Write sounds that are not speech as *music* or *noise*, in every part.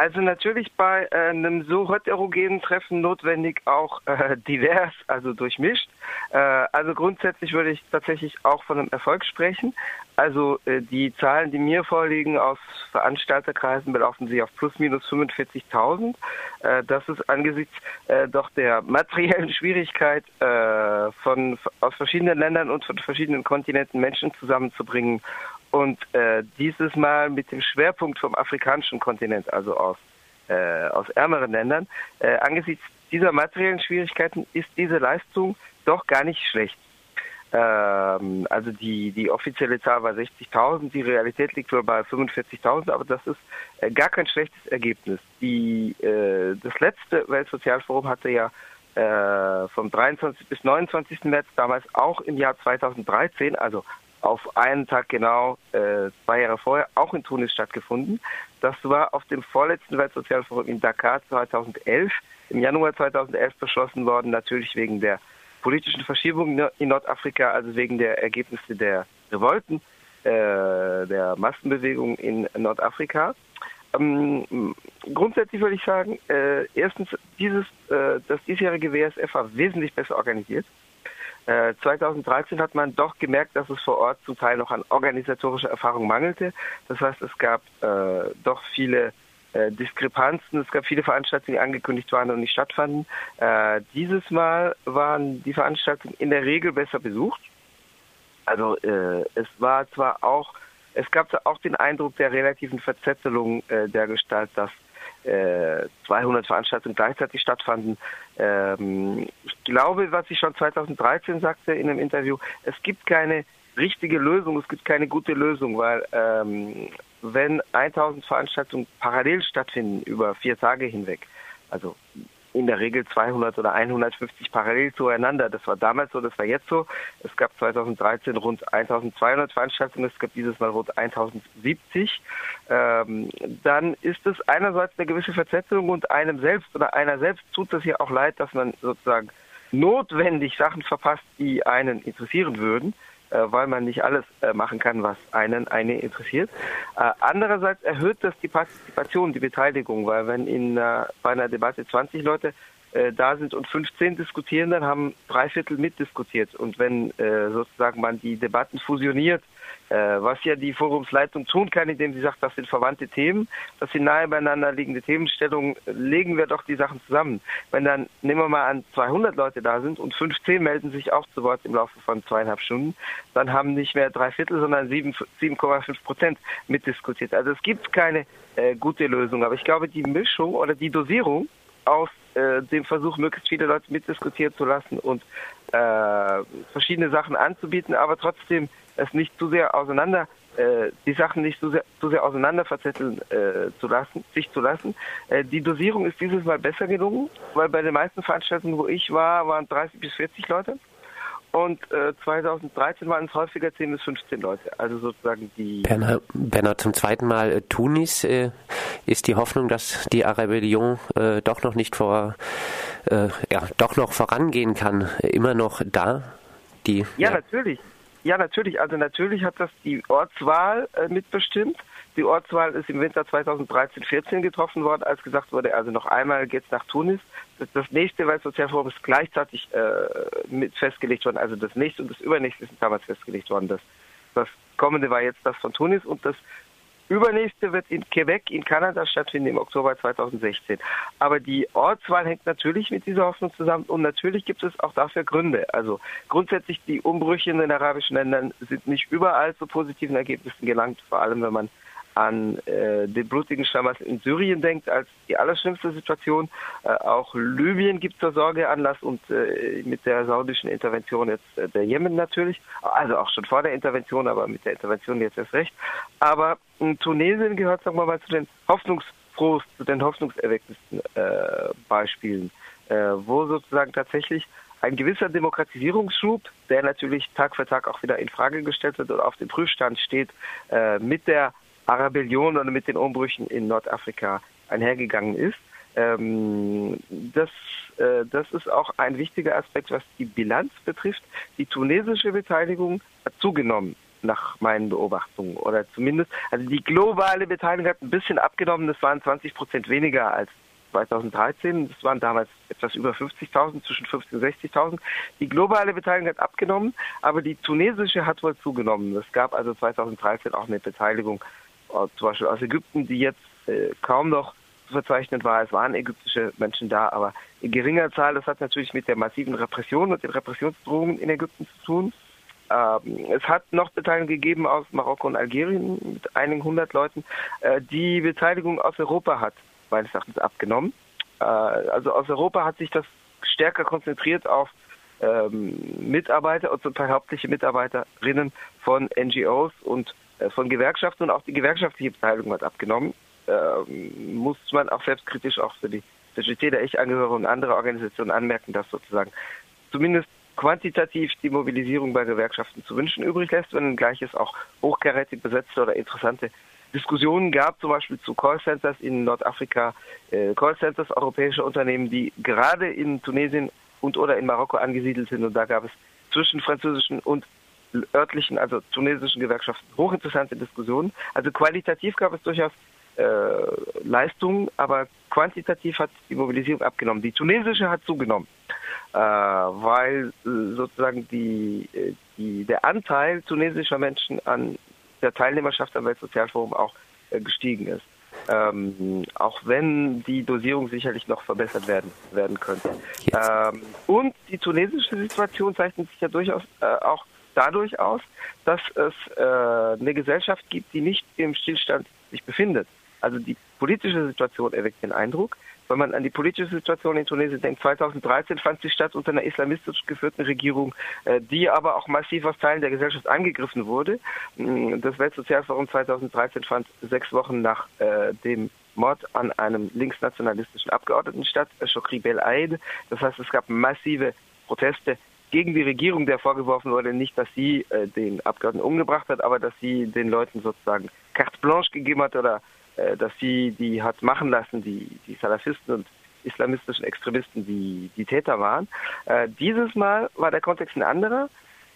Also natürlich bei äh, einem so heterogenen Treffen notwendig auch äh, *laughs* divers, also durchmischt. Äh, also grundsätzlich würde ich tatsächlich auch von einem Erfolg sprechen. Also äh, die Zahlen, die mir vorliegen aus Veranstalterkreisen, belaufen sich auf plus minus 45.000. Äh, das ist angesichts äh, doch der *laughs* materiellen Schwierigkeit von aus verschiedenen Ländern und von verschiedenen Kontinenten Menschen zusammenzubringen und äh, dieses Mal mit dem Schwerpunkt vom afrikanischen Kontinent, also aus, äh, aus ärmeren Ländern. Äh, angesichts dieser materiellen Schwierigkeiten ist diese Leistung doch gar nicht schlecht. Ähm, also die, die offizielle Zahl war 60.000, die Realität liegt wohl bei 45.000, aber das ist äh, gar kein schlechtes Ergebnis. Die, äh, das letzte Weltsozialforum hatte ja äh, vom 23. bis 29. März damals auch im Jahr 2013, also auf einen Tag genau äh, zwei Jahre vorher auch in Tunis stattgefunden. Das war auf dem vorletzten Weltsozialforum in Dakar 2011, im Januar 2011 beschlossen worden, natürlich wegen der politischen Verschiebungen in Nordafrika, also wegen der Ergebnisse der Revolten, äh, der Massenbewegung in Nordafrika. Ähm, grundsätzlich würde ich sagen, äh, erstens, dieses, äh, das diesjährige WSF war wesentlich besser organisiert. 2013 äh, hat man doch gemerkt, dass es vor Ort zum Teil noch an organisatorischer Erfahrung mangelte. Das heißt, es gab äh, doch viele äh, Diskrepanzen. Es gab viele Veranstaltungen, die angekündigt waren und nicht stattfanden. Äh, dieses Mal waren die Veranstaltungen in der Regel besser besucht. Also äh, es war zwar auch, es gab auch den Eindruck der relativen Verzettelung äh, der Gestalt, dass 200 Veranstaltungen gleichzeitig stattfanden. Ähm, ich glaube, was ich schon 2013 sagte in einem Interview, es gibt keine richtige Lösung, es gibt keine gute Lösung, weil ähm, wenn 1000 Veranstaltungen parallel stattfinden über vier Tage hinweg, also in der Regel 200 oder 150 parallel zueinander. Das war damals so, das war jetzt so. Es gab 2013 rund 1200 Veranstaltungen, es gab dieses Mal rund 1070. Ähm, dann ist es einerseits eine gewisse Verzettelung und einem selbst oder einer selbst tut es ja auch leid, dass man sozusagen notwendig Sachen verpasst, die einen interessieren würden. Äh, weil man nicht alles äh, machen kann, was einen eine interessiert. Äh, andererseits erhöht das die Partizipation, die Beteiligung, weil wenn in bei einer Debatte 20 Leute da sind und 15 diskutieren, dann haben drei Viertel mitdiskutiert. Und wenn sozusagen man die Debatten fusioniert, äh, was ja die Forumsleitung tun kann, indem sie sagt, das sind verwandte Themen, das sind nahe beieinander liegende Themenstellungen, legen wir doch die Sachen zusammen. Wenn dann, nehmen wir mal an, 200 Leute da sind und 15 melden sich auch zu Wort im Laufe von zweieinhalb Stunden, dann haben nicht mehr drei Viertel, sondern 7,5 Prozent mitdiskutiert. Also es gibt keine äh, gute Lösung, aber ich glaube, die Mischung oder die Dosierung aus äh, dem Versuch, möglichst viele Leute mitdiskutieren zu lassen und äh, verschiedene Sachen anzubieten, aber trotzdem es nicht zu sehr auseinander, äh, die Sachen nicht zu sehr, zu sehr auseinander verzetteln äh, zu lassen, sich zu lassen. Äh, die Dosierung ist dieses Mal besser gelungen, weil bei den meisten Veranstaltungen, wo ich war, waren 30 bis 40 Leute. Und äh, 2013 waren es häufiger 10 bis 15 Leute. Also sozusagen die. Bernhard, Bernhard zum zweiten Mal äh, Tunis. Äh, ist die Hoffnung, dass die Arabellion äh, doch noch nicht vor, äh, ja, doch noch vorangehen kann, immer noch da? Die, ja, ja. natürlich. Ja, natürlich. Also natürlich hat das die Ortswahl äh, mitbestimmt. Die Ortswahl ist im Winter 2013-14 getroffen worden, als gesagt wurde, also noch einmal geht's nach Tunis. Das, das nächste Weltsozialforum ist gleichzeitig äh, mit festgelegt worden. Also das nächste und das übernächste sind damals festgelegt worden. Das, das kommende war jetzt das von Tunis und das übernächste wird in Quebec in Kanada stattfinden im Oktober 2016. Aber die Ortswahl hängt natürlich mit dieser Hoffnung zusammen und natürlich gibt es auch dafür Gründe. Also grundsätzlich die Umbrüche in den arabischen Ländern sind nicht überall zu positiven Ergebnissen gelangt, vor allem wenn man an äh, den blutigen Stammas in Syrien denkt, als die allerschlimmste Situation. Äh, auch Libyen gibt zur Sorge Anlass und äh, mit der saudischen Intervention jetzt äh, der Jemen natürlich, also auch schon vor der Intervention, aber mit der Intervention jetzt erst recht. Aber Tunesien gehört, sagen wir mal, zu den hoffnungsfrohsten, zu den hoffnungserweckendsten äh, Beispielen, äh, wo sozusagen tatsächlich ein gewisser Demokratisierungsschub, der natürlich Tag für Tag auch wieder in Frage gestellt wird und auf dem Prüfstand steht, äh, mit der Arabellion oder mit den Umbrüchen in Nordafrika einhergegangen ist. Ähm, das, äh, das ist auch ein wichtiger Aspekt, was die Bilanz betrifft. Die tunesische Beteiligung hat zugenommen nach meinen Beobachtungen. Oder zumindest, also die globale Beteiligung hat ein bisschen abgenommen. Das waren 20 Prozent weniger als 2013. Das waren damals etwas über 50.000, zwischen 50.000 und 60.000. Die globale Beteiligung hat abgenommen, aber die tunesische hat wohl zugenommen. Es gab also 2013 auch eine Beteiligung, zum Beispiel aus Ägypten, die jetzt äh, kaum noch zu verzeichnen war. Es waren ägyptische Menschen da, aber in geringer Zahl. Das hat natürlich mit der massiven Repression und den Repressionsdrohungen in Ägypten zu tun. Ähm, es hat noch Beteiligung gegeben aus Marokko und Algerien mit einigen hundert Leuten. Äh, die Beteiligung aus Europa hat meines Erachtens abgenommen. Äh, also aus Europa hat sich das stärker konzentriert auf ähm, Mitarbeiter und zum Teil hauptliche Mitarbeiterinnen von NGOs und äh, von Gewerkschaften und auch die gewerkschaftliche Beteiligung hat abgenommen. Ähm, muss man auch selbstkritisch auch für die CGT, der ich angehöre und andere Organisationen anmerken, dass sozusagen zumindest quantitativ die Mobilisierung bei Gewerkschaften zu wünschen übrig lässt, wenn gleich es auch hochkarätig besetzte oder interessante Diskussionen gab, zum Beispiel zu Callcenters in Nordafrika, äh, Callcenters europäischer Unternehmen, die gerade in Tunesien und oder in Marokko angesiedelt sind. Und da gab es zwischen französischen und örtlichen, also tunesischen Gewerkschaften hochinteressante Diskussionen. Also qualitativ gab es durchaus äh, Leistungen, aber quantitativ hat die Mobilisierung abgenommen. Die tunesische hat zugenommen, äh, weil äh, sozusagen die, äh, die, der Anteil tunesischer Menschen an der Teilnehmerschaft am Weltsozialforum auch äh, gestiegen ist. Ähm, auch wenn die Dosierung sicherlich noch verbessert werden, werden könnte. Ähm, und die tunesische Situation zeichnet sich ja durchaus äh, auch dadurch aus, dass es äh, eine Gesellschaft gibt, die nicht im Stillstand sich befindet. Also die politische Situation erweckt den Eindruck, wenn man an die politische Situation in Tunesien denkt, 2013 fand sie statt unter einer islamistisch geführten Regierung, äh, die aber auch massiv aus Teilen der Gesellschaft angegriffen wurde. Mm, das Weltsozialforum 2013 fand sechs Wochen nach äh, dem Mord an einem linksnationalistischen Abgeordneten statt, Chokri Bel Aid. Das heißt, es gab massive Proteste gegen die Regierung, der vorgeworfen wurde, nicht, dass sie äh, den Abgeordneten umgebracht hat, aber dass sie den Leuten sozusagen carte blanche gegeben hat oder äh, dass sie die hat machen lassen, die, die Salafisten und islamistischen Extremisten, die die Täter waren. Äh, dieses Mal war der Kontext ein anderer.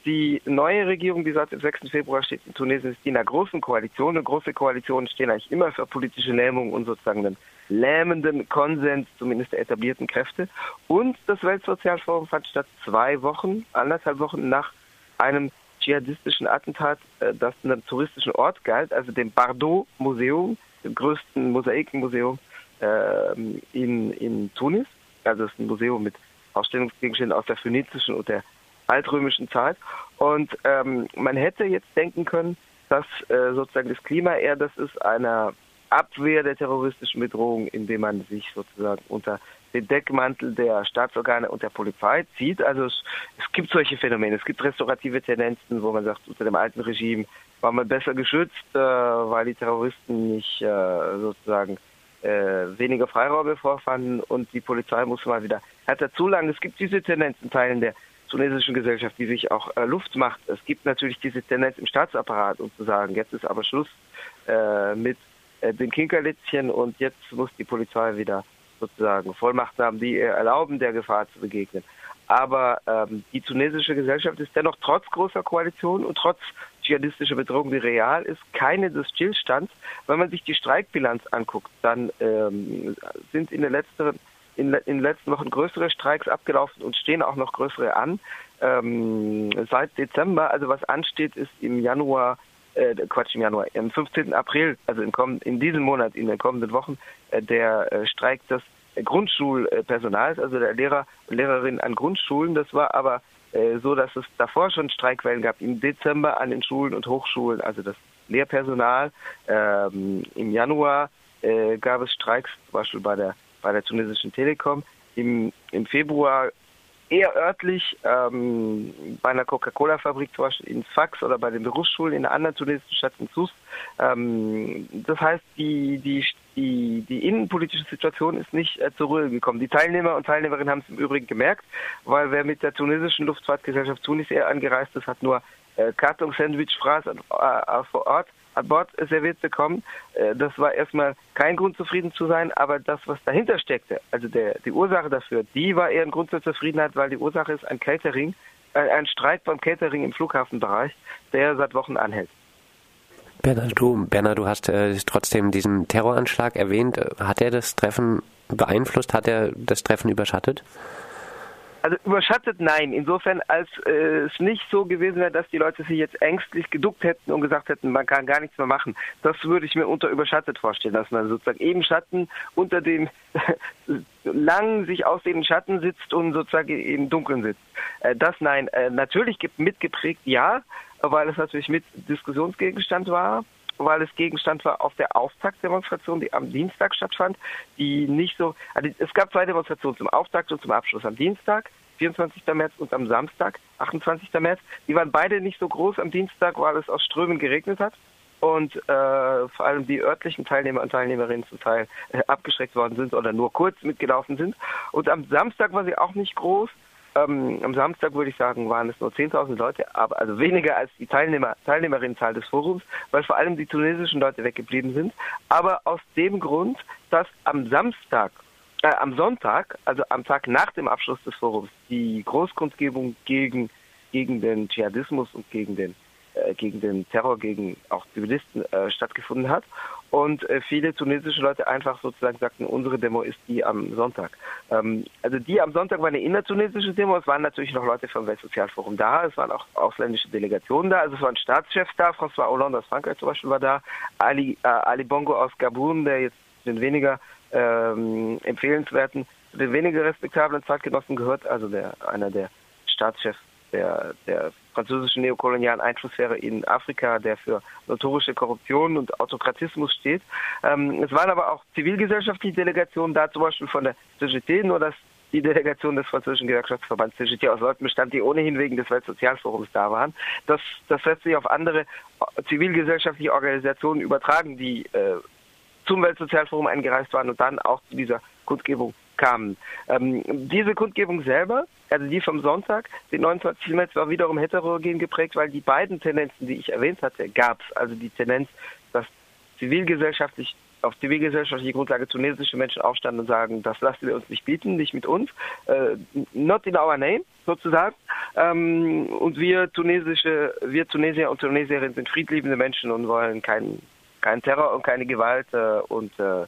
Die neue Regierung, die seit dem 6. Februar steht in Tunesien, ist die in einer großen Koalition. Eine große Koalition stehen eigentlich immer für politische Lähmung und sozusagen einen lähmenden Konsens, zumindest der etablierten Kräfte. Und das Weltsozialforum fand statt zwei Wochen, anderthalb Wochen nach einem dschihadistischen Attentat, äh, das einem touristischen Ort galt, also dem Bardot-Museum, dem größten Mosaikenmuseum äh, in, in Tunis. Also es ist ein Museum mit Ausstellungsgegenständen aus der phönizischen und der altrömischen Zeit. Und ähm, man hätte jetzt denken können, dass äh, sozusagen das Klima eher das ist einer Abwehr der terroristischen Bedrohung, indem man sich sozusagen unter den Deckmantel der Staatsorgane und der Polizei zieht. Also es, es gibt solche Phänomene. Es gibt restaurative Tendenzen, wo man sagt, unter dem alten Regime war man besser geschützt, äh, weil die Terroristen nicht äh, sozusagen äh, weniger Freiräume vorfanden und die Polizei muss mal wieder härter zulangen. Es gibt diese Tendenz in Teilen der tunesischen Gesellschaft, die sich auch äh, Luft macht. Es gibt natürlich diese Tendenz im Staatsapparat, um zu sagen, jetzt ist aber Schluss äh, mit äh, den Kinkerlitzchen und jetzt muss die Polizei wieder sozusagen Vollmachten haben, die ihr erlauben, der Gefahr zu begegnen. Aber ähm, die tunesische Gesellschaft ist dennoch trotz großer Koalition und trotz dschihadistischer Bedrohung, die real ist, keine des Stillstands. Wenn man sich die Streikbilanz anguckt, dann ähm, sind in den letzten in, in den letzten Wochen größere Streiks abgelaufen und stehen auch noch größere an. Ähm, seit Dezember, also was ansteht, ist im Januar, äh, Quatsch, im Januar, am 15. April, also im kommenden, in diesem Monat, in den kommenden Wochen, äh, der äh, Streik des Grundschulpersonals, also der Lehrer und Lehrerinnen an Grundschulen. Das war aber äh, so, dass es davor schon Streikwellen gab im Dezember an den Schulen und Hochschulen, also das Lehrpersonal. Ähm, Im Januar äh, gab es Streiks, zum Beispiel bei der bei der tunesischen Telekom. Im, im Februar eher örtlich ähm, bei einer Coca-Cola-Fabrik, zum Beispiel in Sfax oder bei den Berufsschulen in einer anderen tunesischen Stadt in Sus. Ähm, das heißt, die, die, die, die innenpolitische Situation ist nicht äh, zur Ruhe gekommen. Die Teilnehmer und Teilnehmerinnen haben es im Übrigen gemerkt, weil wer mit der tunesischen Luftfahrtgesellschaft Tunis eher angereist ist, hat nur äh, Karton-Sandwich-Fraß äh, vor Ort an Bord serviert bekommen. Äh, das war erstmal kein Grund zufrieden zu sein, aber das, was dahinter steckte, also der, die Ursache dafür, die war eher ein Grund zur Zufriedenheit, weil die Ursache ist ein Catering, ein Streit beim Catering im Flughafenbereich, der seit Wochen anhält. Bernhard, du, Bernhard, du hast äh, trotzdem diesen Terroranschlag erwähnt. Hat er das Treffen beeinflusst? Hat er das Treffen überschattet? Also überschattet nein, insofern als äh, es nicht so gewesen wäre, dass die Leute sich jetzt ängstlich geduckt hätten und gesagt hätten, man kann gar nichts mehr machen. Das würde ich mir unter überschattet vorstellen, dass man sozusagen eben Schatten unter dem *laughs* lang sich aus dem Schatten sitzt und sozusagen im Dunkeln sitzt. Äh, das nein, äh, natürlich mitgeprägt ja, weil es natürlich mit Diskussionsgegenstand war weil es Gegenstand war auf der Auftaktdemonstration, die am Dienstag stattfand, die nicht so, also es gab zwei Demonstrationen zum Auftakt und zum Abschluss am Dienstag, 24. März und am Samstag, 28. März. Die waren beide nicht so groß am Dienstag, weil es aus Strömen geregnet hat und äh, vor allem die örtlichen Teilnehmer und Teilnehmerinnen zum Teil äh, abgeschreckt worden sind oder nur kurz mitgelaufen sind. Und am Samstag war sie auch nicht groß, ähm, am Samstag würde ich sagen, waren es nur 10.000 Leute, aber also weniger als die Teilnehmer, Teilnehmerinnenzahl des Forums, weil vor allem die tunesischen Leute weggeblieben sind. Aber aus dem Grund, dass am Samstag, äh, am Sonntag, also am Tag nach dem Abschluss des Forums, die Großkundgebung gegen, gegen den Dschihadismus und gegen den gegen den Terror gegen auch Zivilisten äh, stattgefunden hat. Und äh, viele tunesische Leute einfach sozusagen sagten, unsere Demo ist die am Sonntag. Ähm, also die am Sonntag war eine innertunesische Demo. Es waren natürlich noch Leute vom Weltsozialforum da. Es waren auch ausländische Delegationen da. Also es waren Staatschefs da. François Hollande aus Frankreich zum Beispiel war da. Ali, äh, Ali Bongo aus Gabun, der jetzt den weniger ähm, empfehlenswerten, den weniger respektablen Zeitgenossen gehört. Also der einer der Staatschefs der, der französischen neokolonialen Einflusssphäre in Afrika, der für notorische Korruption und Autokratismus steht. Ähm, es waren aber auch zivilgesellschaftliche Delegationen da, zum Beispiel von der CGT, nur dass die Delegation des französischen Gewerkschaftsverbands CGT aus Leuten bestand, die ohnehin wegen des Weltsozialforums da waren. Das, das lässt sich auf andere zivilgesellschaftliche Organisationen übertragen, die äh, zum Weltsozialforum eingereist waren und dann auch zu dieser Kundgebung kamen. Ähm, diese Kundgebung selber, also die vom Sonntag, den 29. März, war wiederum heterogen geprägt, weil die beiden Tendenzen, die ich erwähnt hatte, gab es. Also die Tendenz, dass zivilgesellschaftlich auf zivilgesellschaftliche Grundlage tunesische Menschen aufstanden und sagen, das lassen wir uns nicht bieten, nicht mit uns, äh, not in our name sozusagen. Ähm, und wir tunesische, wir Tunesier und Tunesierinnen sind friedliebende Menschen und wollen keinen kein Terror und keine Gewalt äh, und äh,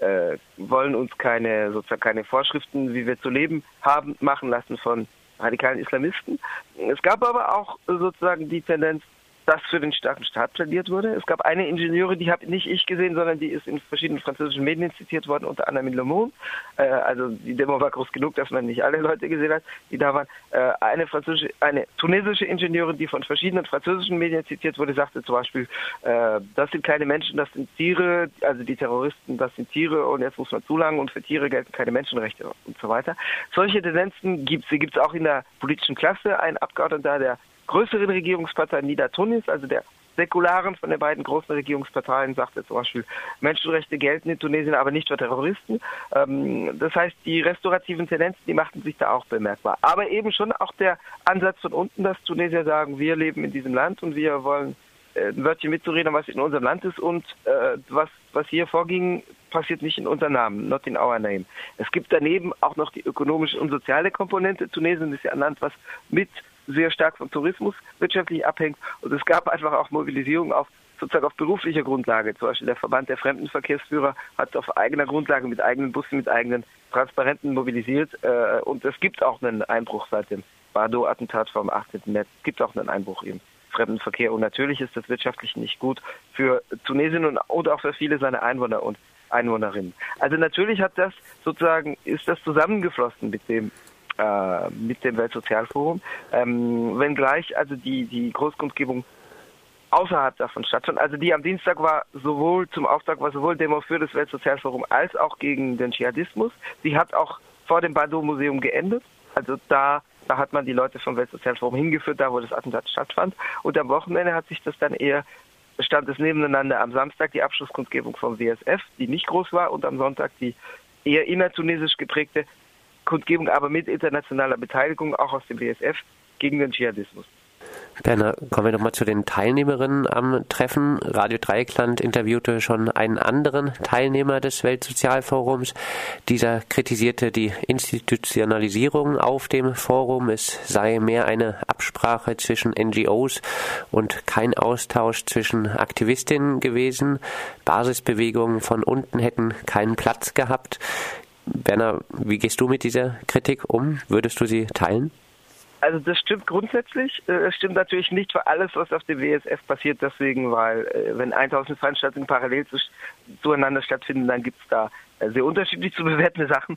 äh, wollen uns keine sozusagen keine Vorschriften, wie wir zu leben haben, machen lassen von radikalen Islamisten. Es gab aber auch sozusagen die Tendenz, das für den starken Staat plädiert wurde. Es gab eine Ingenieurin, die habe nicht ich gesehen, sondern die ist in verschiedenen französischen Medien zitiert worden, unter anderem in Le Monde. Äh, also die Demo war groß genug, dass man nicht alle Leute gesehen hat, die da waren. Äh, eine französische, eine tunesische Ingenieurin, die von verschiedenen französischen Medien zitiert wurde, sagte zum Beispiel, äh, das sind keine Menschen, das sind Tiere, also die Terroristen, das sind Tiere und jetzt muss man zulangen und für Tiere gelten keine Menschenrechte und so weiter. Solche Tendenzen gibt es. Sie gibt es auch in der politischen Klasse. Ein Abgeordneter der größeren Regierungspartei Tunis, also der säkularen von den beiden großen Regierungsparteien, sagte zum Beispiel, Menschenrechte gelten in Tunesien, aber nicht für Terroristen. Ähm, das heißt, die restaurativen Tendenzen, die machten sich da auch bemerkbar. Aber eben schon auch der Ansatz von unten, dass Tunesier sagen, wir leben in diesem Land und wir wollen äh, ein Wörtchen mitzureden, was in unserem Land ist und äh, was, was hier vorging, passiert nicht in unserem Namen, not in our name. Es gibt daneben auch noch die ökonomische und soziale Komponente. Tunesien ist ja ein Land, was mit sehr stark vom Tourismus wirtschaftlich abhängt. Und es gab einfach auch Mobilisierung auf sozusagen auf beruflicher Grundlage. Zum Beispiel der Verband der Fremdenverkehrsführer hat auf eigener Grundlage mit eigenen Bussen, mit eigenen Transparenten mobilisiert. Äh, und es gibt auch einen Einbruch seit dem Bardo-Attentat vom 18. März. Es gibt auch einen Einbruch im Fremdenverkehr. Und natürlich ist das wirtschaftlich nicht gut für Tunesien und, und auch für viele seiner Einwohner und Einwohnerinnen. Also natürlich hat das sozusagen, ist das zusammengeflossen mit dem äh, mit dem Weltsozialforum, ähm, wenngleich also die, die Großkundgebung außerhalb davon stattfand. Also die am Dienstag war sowohl zum Auftrag war sowohl Demo für das Weltsozialforum als auch gegen den Dschihadismus. Sie hat auch vor dem Bado-Museum geendet. Also da, da hat man die Leute vom Weltsozialforum hingeführt, da wo das Attentat stattfand. Und am Wochenende hat sich das dann eher stand es nebeneinander am Samstag die Abschlusskundgebung vom WSF, die nicht groß war, und am Sonntag die eher innertunesisch geprägte Kundgebung, aber mit internationaler Beteiligung auch aus dem WSF gegen den Dschihadismus. Berner, kommen wir nochmal zu den Teilnehmerinnen am Treffen. Radio Dreieckland interviewte schon einen anderen Teilnehmer des Weltsozialforums. Dieser kritisierte die Institutionalisierung auf dem Forum. Es sei mehr eine Absprache zwischen NGOs und kein Austausch zwischen Aktivistinnen gewesen. Basisbewegungen von unten hätten keinen Platz gehabt. Berner, wie gehst du mit dieser Kritik um? Würdest du sie teilen? Also das stimmt grundsätzlich. Äh, es stimmt natürlich nicht für alles, was auf dem WSF passiert. Deswegen, weil äh, wenn 1000 Veranstaltungen parallel zu, zueinander stattfinden, dann gibt es da äh, sehr unterschiedlich zu bewertende Sachen,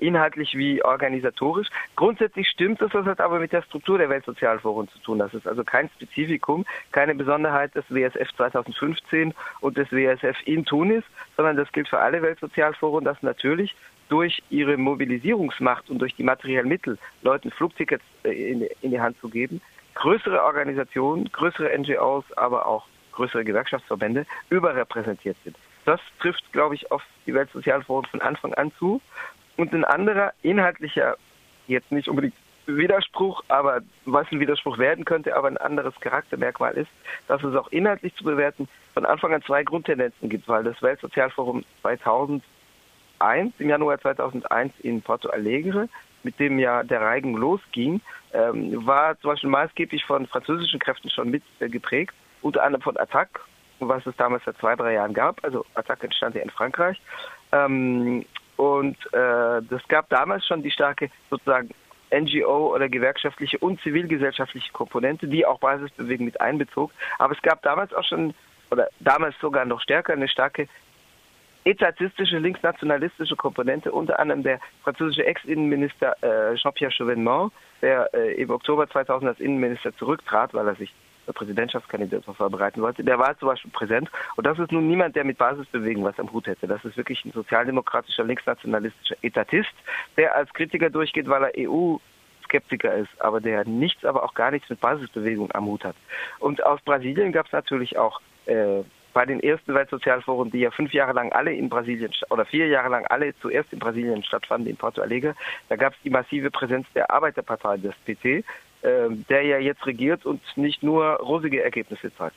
inhaltlich wie organisatorisch. Grundsätzlich stimmt es, das hat aber mit der Struktur der Weltsozialforen zu tun. Das ist also kein Spezifikum, keine Besonderheit des WSF 2015 und des WSF in Tunis, sondern das gilt für alle Weltsozialforen, dass natürlich durch ihre Mobilisierungsmacht und durch die materiellen Mittel Leuten Flugtickets äh, in, in die Hand zu geben, größere Organisationen, größere NGOs, aber auch größere Gewerkschaftsverbände überrepräsentiert sind. Das trifft, glaube ich, auf die Weltsozialforen von Anfang an zu. Und ein anderer inhaltlicher, jetzt nicht unbedingt Widerspruch, aber was ein Widerspruch werden könnte, aber ein anderes Charaktermerkmal ist, dass es auch inhaltlich zu bewerten von Anfang an zwei Grundtendenzen gibt, weil das Weltsozialforum 2000 2001, im Januar 2001 in Porto Alegre, mit dem ja der Reigen losging, ähm, war zum Beispiel maßgeblich von französischen Kräften schon mit äh, geprägt, unter anderem von Attac, was es damals seit zwei, drei Jahren gab. Also Attac entstand ja in Frankreich. Ähm, und äh, das gab damals schon die starke sozusagen NGO oder gewerkschaftliche und zivilgesellschaftliche Komponente, die auch Basisbewegung mit einbezog. Aber es gab damals auch schon, oder damals sogar noch stärker, eine starke etatistische, linksnationalistische Komponente, unter anderem der französische Ex-Innenminister äh, Jean-Pierre Chauvenement, der äh, im Oktober 2000 als Innenminister zurücktrat, weil er sich zur Präsidentschaftskandidatur vorbereiten wollte, der war zum Beispiel präsent. Und das ist nun niemand, der mit Basisbewegung was am Hut hätte. Das ist wirklich ein sozialdemokratischer, linksnationalistischer Etatist, der als Kritiker durchgeht, weil er EU Skeptiker ist, aber der nichts, aber auch gar nichts mit Basisbewegung am Hut hat. Und aus Brasilien gab es natürlich auch äh, bei den ersten Weltsozialforen, die ja fünf Jahre lang alle in Brasilien oder vier Jahre lang alle zuerst in Brasilien stattfanden, in Porto Alegre, da gab es die massive Präsenz der Arbeiterpartei des PT, äh, der ja jetzt regiert und nicht nur rosige Ergebnisse zeigt.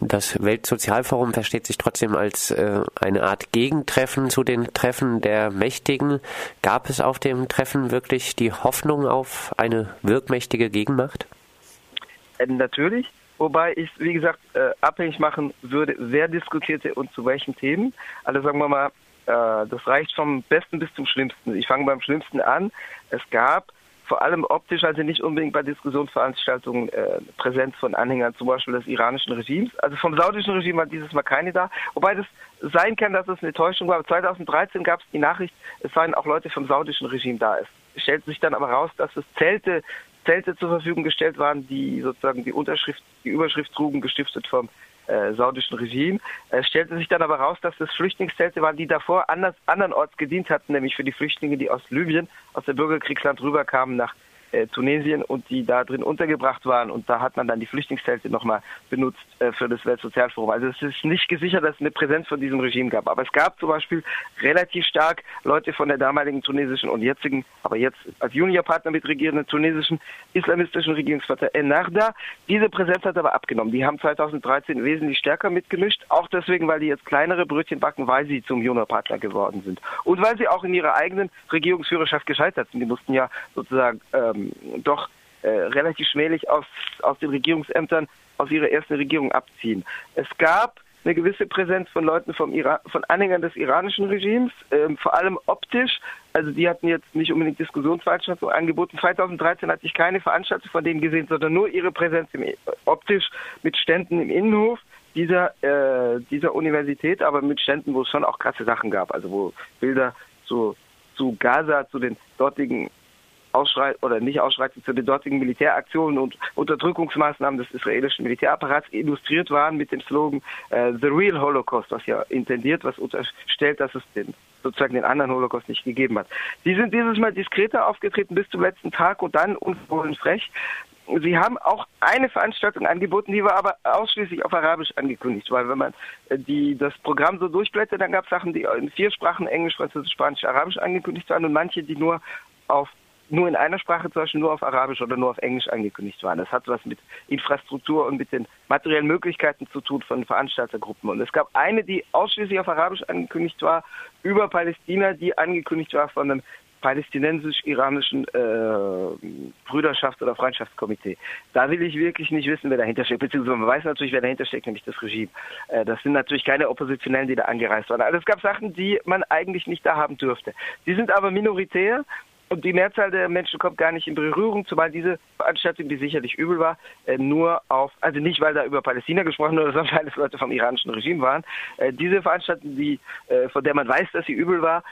Das Weltsozialforum versteht sich trotzdem als äh, eine Art Gegentreffen zu den Treffen der Mächtigen. Gab es auf dem Treffen wirklich die Hoffnung auf eine wirkmächtige Gegenmacht? Äh, natürlich wobei ich, wie gesagt, äh, abhängig machen würde, wer diskutierte und zu welchen Themen. Also sagen wir mal, äh, das reicht vom Besten bis zum Schlimmsten. Ich fange beim Schlimmsten an. Es gab vor allem optisch, also nicht unbedingt bei Diskussionsveranstaltungen, äh, Präsenz von Anhängern zum Beispiel des iranischen Regimes. Also vom saudischen Regime war dieses Mal keine da. Wobei das sein kann, dass es eine Täuschung war. 2013 gab es die Nachricht, es seien auch Leute vom saudischen Regime da. Es stellt sich dann aber raus, dass es Zelte Zelte zur Verfügung gestellt waren, die sozusagen die Unterschrift, die Überschrift trugen, gestiftet vom äh, saudischen Regime. Es stellte sich dann aber raus, dass das Flüchtlingszelte waren, die davor anders, andernorts gedient hatten, nämlich für die Flüchtlinge, die aus Libyen, aus dem Bürgerkriegsland rüberkamen nach äh, Tunesien und die da drin untergebracht waren. Und da hat man dann die Flüchtlingszelte nochmal benutzt äh, für das Weltsozialforum. Also es ist nicht gesichert, dass es eine Präsenz von diesem Regime gab. Aber es gab zum Beispiel relativ stark Leute von der damaligen tunesischen und jetzigen, aber jetzt als Juniorpartner mit regierenden tunesischen islamistischen Regierungspartei Ennahda. Diese Präsenz hat aber abgenommen. Die haben 2013 wesentlich stärker mitgemischt. Auch deswegen, weil die jetzt kleinere Brötchen backen, weil sie zum Juniorpartner geworden sind. Und weil sie auch in ihrer eigenen Regierungsführerschaft gescheitert sind. Die mussten ja sozusagen ähm, ähm, doch äh, relativ schmählich aus, aus den Regierungsämtern aus ihrer ersten Regierung abziehen. Es gab eine gewisse Präsenz von Leuten vom Iran, von Anhängern des iranischen Regimes, ähm, vor allem optisch. Also die hatten jetzt nicht unbedingt Diskussionsveranstaltungen angeboten. 2013 hatte ich keine Veranstaltung von denen gesehen, sondern nur ihre Präsenz im, optisch mit Ständen im Innenhof dieser, äh, dieser Universität, aber mit Ständen, wo es schon auch krasse Sachen gab. Also wo Bilder zu, zu Gaza, zu den dortigen Ausschreit oder nicht Ausschreitung zu den dortigen Militäraktionen und Unterdrückungsmaßnahmen des israelischen Militärapparats illustriert waren mit dem Slogan äh, The Real Holocaust, was ja intendiert, was unterstellt, dass es den sozusagen den anderen Holocaust nicht gegeben hat. Sie sind dieses Mal diskreter aufgetreten bis zum letzten Tag und dann unverhohlen frech. Sie haben auch eine Veranstaltung angeboten, die war aber ausschließlich auf Arabisch angekündigt, weil wenn man äh, die, das Programm so durchblättert, dann gab es Sachen, die in vier Sprachen, Englisch, Französisch, Spanisch, Arabisch angekündigt waren und manche, die nur auf nur in einer Sprache, zum Beispiel nur auf Arabisch oder nur auf Englisch angekündigt waren. Das hat was mit Infrastruktur und mit den materiellen Möglichkeiten zu tun von Veranstaltergruppen. Und es gab eine, die ausschließlich auf Arabisch angekündigt war, über Palästina, die angekündigt war von einem palästinensisch-iranischen äh, Brüderschaft- oder Freundschaftskomitee. Da will ich wirklich nicht wissen, wer dahinter steckt, beziehungsweise man weiß natürlich, wer dahinter steckt, nämlich das Regime. Äh, das sind natürlich keine Oppositionellen, die da angereist waren. Also es gab Sachen, die man eigentlich nicht da haben dürfte. Die sind aber minoritär und die Mehrzahl der Menschen kommt gar nicht in Berührung, zumal diese Veranstaltung, die sicherlich übel war, äh, nur auf, also nicht, weil da über Palästina gesprochen wurde, *laughs* sondern weil es Leute vom iranischen Regime waren. Äh, diese Veranstaltung, die, äh, von der man weiß, dass sie übel war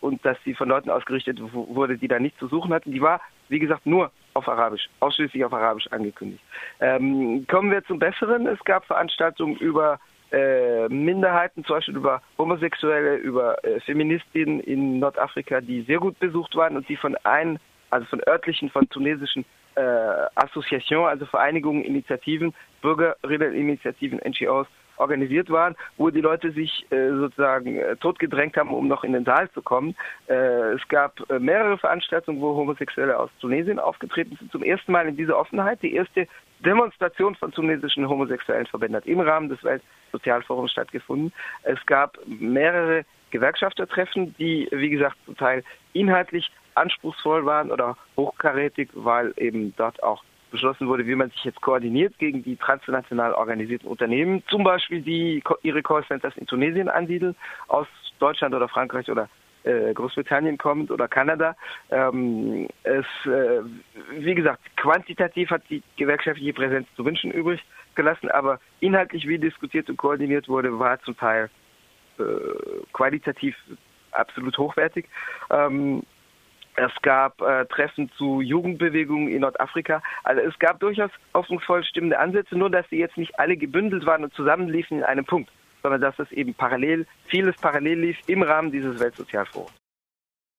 und dass sie von Leuten ausgerichtet wurde, die da nichts zu suchen hatten, die war, wie gesagt, nur auf Arabisch, ausschließlich auf Arabisch angekündigt. Ähm, kommen wir zum Besseren. Es gab Veranstaltungen über äh, Minderheiten, zum Beispiel über Homosexuelle, über äh, Feministinnen in Nordafrika, die sehr gut besucht waren und die von ein, also von örtlichen, von tunesischen äh, Assoziationen, also Vereinigungen, Initiativen, Bürgerinneninitiativen, NGOs organisiert waren, wo die Leute sich äh, sozusagen äh, totgedrängt haben, um noch in den Saal zu kommen. Äh, es gab äh, mehrere Veranstaltungen, wo Homosexuelle aus Tunesien aufgetreten sind, zum ersten Mal in dieser Offenheit. Die erste Demonstration von tunesischen homosexuellen Verbänden hat im Rahmen des Weltsozialforums stattgefunden. Es gab mehrere Gewerkschaftertreffen, die, wie gesagt, zum Teil inhaltlich anspruchsvoll waren oder hochkarätig, weil eben dort auch beschlossen wurde, wie man sich jetzt koordiniert gegen die transnational organisierten Unternehmen, zum Beispiel die ihre Callcenters in Tunesien ansiedeln, aus Deutschland oder Frankreich oder äh, Großbritannien kommt oder Kanada. Ähm, es, äh, wie gesagt, quantitativ hat die gewerkschaftliche Präsenz zu wünschen übrig gelassen, aber inhaltlich, wie diskutiert und koordiniert wurde, war zum Teil äh, qualitativ absolut hochwertig. Ähm, es gab äh, Treffen zu Jugendbewegungen in Nordafrika. Also es gab durchaus hoffnungsvoll stimmende Ansätze, nur dass sie jetzt nicht alle gebündelt waren und zusammenliefen in einem Punkt, sondern dass es eben parallel, vieles parallel lief im Rahmen dieses Weltsozialforums.